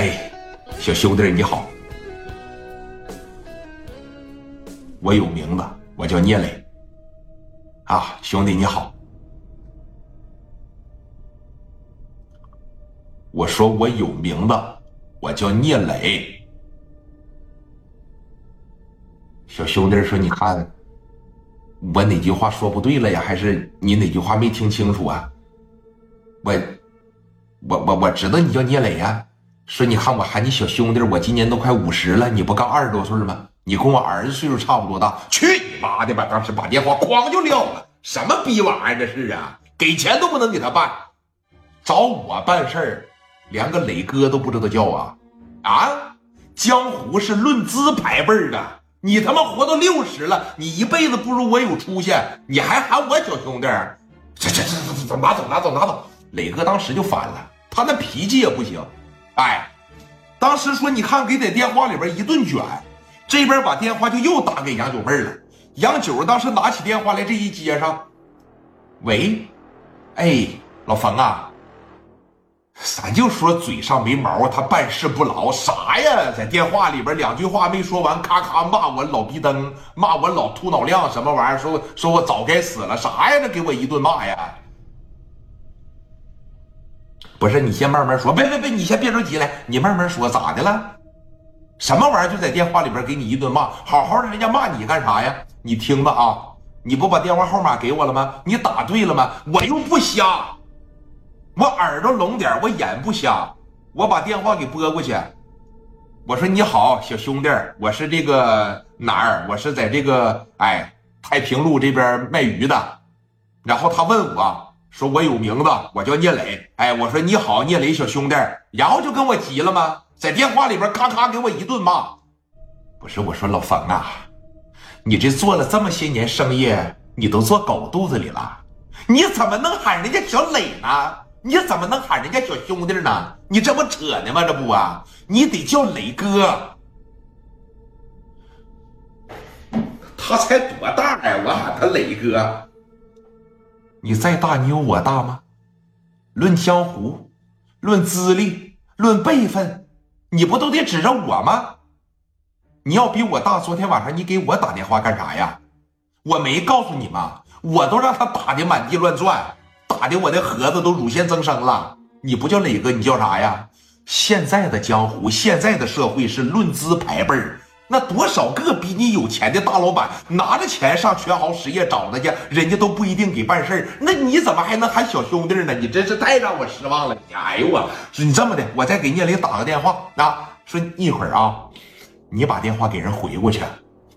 哎，小兄弟你好，我有名字，我叫聂磊。啊，兄弟你好，我说我有名字，我叫聂磊。小兄弟说：“你看，我哪句话说不对了呀？还是你哪句话没听清楚啊？”我，我我我知道你叫聂磊呀。说你看我喊你小兄弟，我今年都快五十了，你不刚二十多岁吗？你跟我儿子岁数差不多大。去你妈的吧！当时把电话哐就撂了。什么逼玩意儿这是啊？给钱都不能给他办，找我办事儿，连个磊哥都不知道叫啊！啊，江湖是论资排辈的，你他妈活到六十了，你一辈子不如我有出息，你还喊我小兄弟？这这这这拿走拿走拿走！磊哥当时就烦了，他那脾气也不行。哎，当时说你看给在电话里边一顿卷，这边把电话就又打给杨九妹了。杨九当时拿起电话来，这一接上，喂，哎，老冯啊，咱就说嘴上没毛，他办事不牢，啥呀？在电话里边两句话没说完，咔咔骂我老逼灯，骂我老秃脑亮，什么玩意儿？说说我早该死了，啥呀？这给我一顿骂呀！不是你先慢慢说，别别别，你先别着急来，你慢慢说，咋的了？什么玩意儿？就在电话里边给你一顿骂，好好的，人家骂你干啥呀？你听着啊，你不把电话号码给我了吗？你打对了吗？我又不瞎，我耳朵聋点，我眼不瞎，我把电话给拨过去。我说你好，小兄弟，我是这个哪儿？我是在这个哎太平路这边卖鱼的。然后他问我说我有名字，我叫聂磊。哎，我说你好，聂磊小兄弟。然后就跟我急了吗？在电话里边咔咔给我一顿骂，不是我说老冯啊，你这做了这么些年生意，你都做狗肚子里了，你怎么能喊人家小磊呢？你怎么能喊人家小兄弟呢？你这不扯呢吗？这不啊，你得叫磊哥。他才多大呀？我喊他磊哥，你再大，你有我大吗？论江湖，论资历，论辈分。你不都得指着我吗？你要比我大，昨天晚上你给我打电话干啥呀？我没告诉你吗？我都让他打的满地乱转，打的我的盒子都乳腺增生了。你不叫磊哥，你叫啥呀？现在的江湖，现在的社会是论资排辈儿，那多少个比你有钱的大老板拿着钱上全豪实业找他去，人家都不一定给办事儿。那你怎么还能喊小兄弟呢？你真是太让我失望了！哎呦我，说你这么的，我再给聂磊打个电话啊，说一会儿啊，你把电话给人回过去，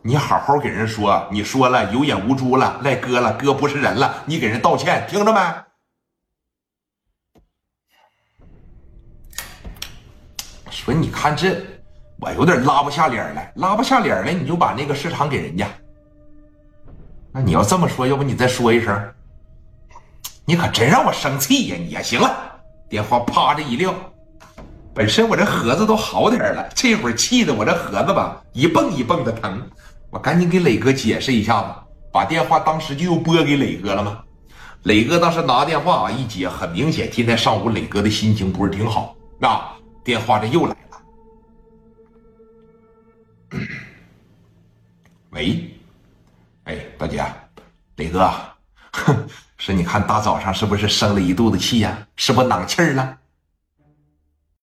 你好好给人说，你说了有眼无珠了，赖哥了，哥不是人了，你给人道歉，听着没？说你看这。我有点拉不下脸来，拉不下脸来，你就把那个市场给人家。那你要这么说，要不你再说一声？你可真让我生气呀！你呀行了，电话啪这一撂，本身我这盒子都好点了，这会儿气的我这盒子吧一蹦一蹦的疼。我赶紧给磊哥解释一下子，把电话当时就又拨给磊哥了吗？磊哥当时拿电话啊一接，很明显今天上午磊哥的心情不是挺好。那电话这又来了。喂，哎，大姐，磊哥，哼，是你看大早上是不是生了一肚子气呀？是不是囊气儿了？